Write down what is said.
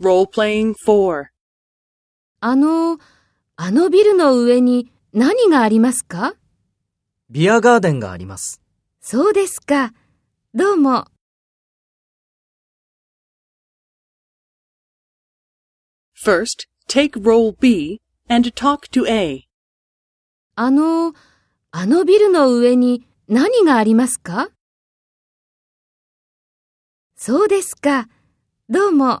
Role-playing 4. あの、あのビルの上に何がありますか？ビアガーデンがあります。そうですか。どうも。First, take role B and talk to A. あの、あのビルの上に何がありますか？そうですか。どうも。